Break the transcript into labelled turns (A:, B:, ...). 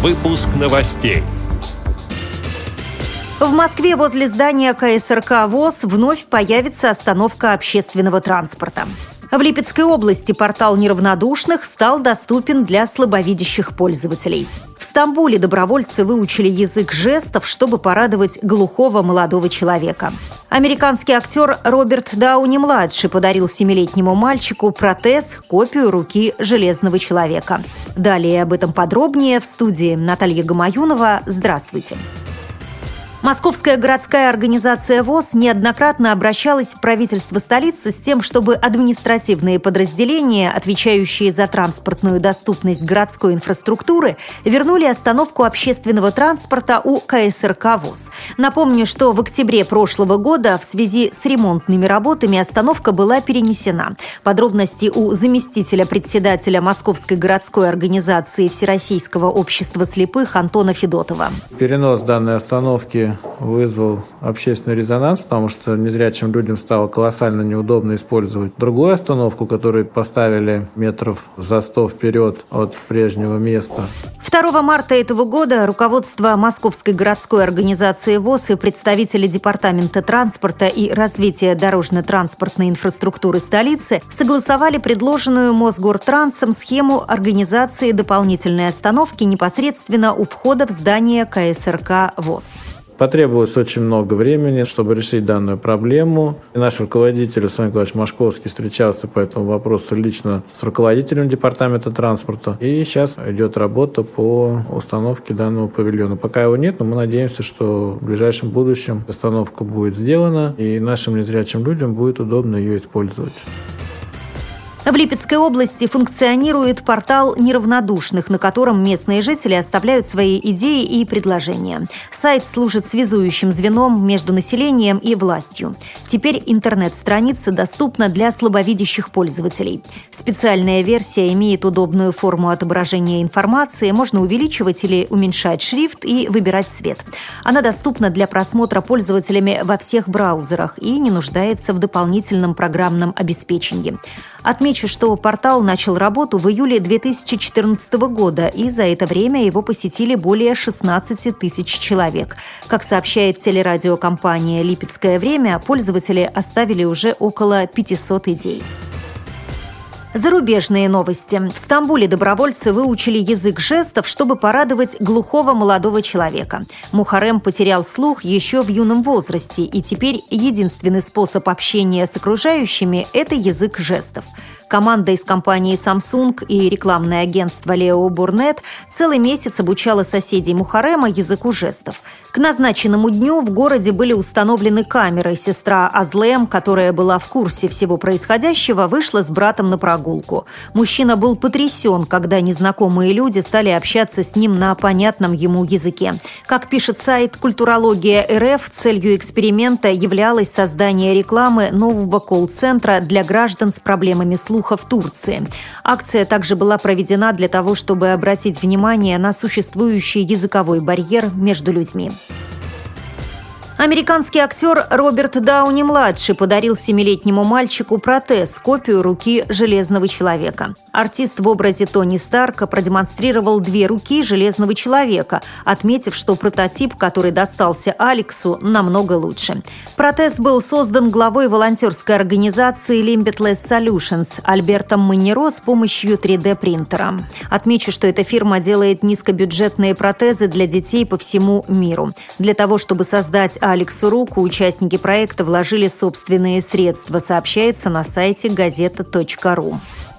A: Выпуск новостей.
B: В Москве возле здания КСРК ВОЗ вновь появится остановка общественного транспорта. В Липецкой области портал неравнодушных стал доступен для слабовидящих пользователей. Стамбуле добровольцы выучили язык жестов, чтобы порадовать глухого молодого человека. Американский актер Роберт Дауни-младший подарил семилетнему мальчику протез, копию руки Железного человека. Далее об этом подробнее в студии Наталья Гамаюнова. Здравствуйте. Московская городская организация ВОЗ неоднократно обращалась в правительство столицы с тем, чтобы административные подразделения, отвечающие за транспортную доступность городской инфраструктуры, вернули остановку общественного транспорта у КСРК ВОЗ. Напомню, что в октябре прошлого года в связи с ремонтными работами остановка была перенесена. Подробности у заместителя председателя Московской городской организации Всероссийского общества слепых Антона Федотова.
C: Перенос данной остановки вызвал общественный резонанс, потому что незрячим людям стало колоссально неудобно использовать другую остановку, которую поставили метров за сто вперед от прежнего места.
B: 2 марта этого года руководство Московской городской организации ВОЗ и представители Департамента транспорта и развития дорожно-транспортной инфраструктуры столицы согласовали предложенную Мосгортрансом схему организации дополнительной остановки непосредственно у входа в здание КСРК ВОЗ.
C: Потребовалось очень много времени, чтобы решить данную проблему. И наш руководитель Александр Николаевич Машковский встречался по этому вопросу лично с руководителем департамента транспорта. И сейчас идет работа по установке данного павильона. Пока его нет, но мы надеемся, что в ближайшем будущем установка будет сделана, и нашим незрячим людям будет удобно ее использовать.
B: В Липецкой области функционирует портал неравнодушных, на котором местные жители оставляют свои идеи и предложения. Сайт служит связующим звеном между населением и властью. Теперь интернет-страница доступна для слабовидящих пользователей. Специальная версия имеет удобную форму отображения информации, можно увеличивать или уменьшать шрифт и выбирать цвет. Она доступна для просмотра пользователями во всех браузерах и не нуждается в дополнительном программном обеспечении. Отмечу, что портал начал работу в июле 2014 года, и за это время его посетили более 16 тысяч человек. Как сообщает телерадиокомпания «Липецкое время», пользователи оставили уже около 500 идей. Зарубежные новости. В Стамбуле добровольцы выучили язык жестов, чтобы порадовать глухого молодого человека. Мухарем потерял слух еще в юном возрасте, и теперь единственный способ общения с окружающими – это язык жестов. Команда из компании Samsung и рекламное агентство Leo Burnett целый месяц обучала соседей Мухарема языку жестов. К назначенному дню в городе были установлены камеры. Сестра Азлем, которая была в курсе всего происходящего, вышла с братом на прогулку. Мужчина был потрясен, когда незнакомые люди стали общаться с ним на понятном ему языке. Как пишет сайт «Культурология РФ», целью эксперимента являлось создание рекламы нового колл-центра для граждан с проблемами слуха в Турции. Акция также была проведена для того, чтобы обратить внимание на существующий языковой барьер между людьми. Американский актер Роберт Дауни-младший подарил семилетнему мальчику протез, копию руки Железного человека. Артист в образе Тони Старка продемонстрировал две руки Железного человека, отметив, что прототип, который достался Алексу, намного лучше. Протез был создан главой волонтерской организации Limitless Solutions Альбертом Манеро с помощью 3D-принтера. Отмечу, что эта фирма делает низкобюджетные протезы для детей по всему миру. Для того, чтобы создать Алексу руку, участники проекта вложили собственные средства, сообщается на сайте газета.ру.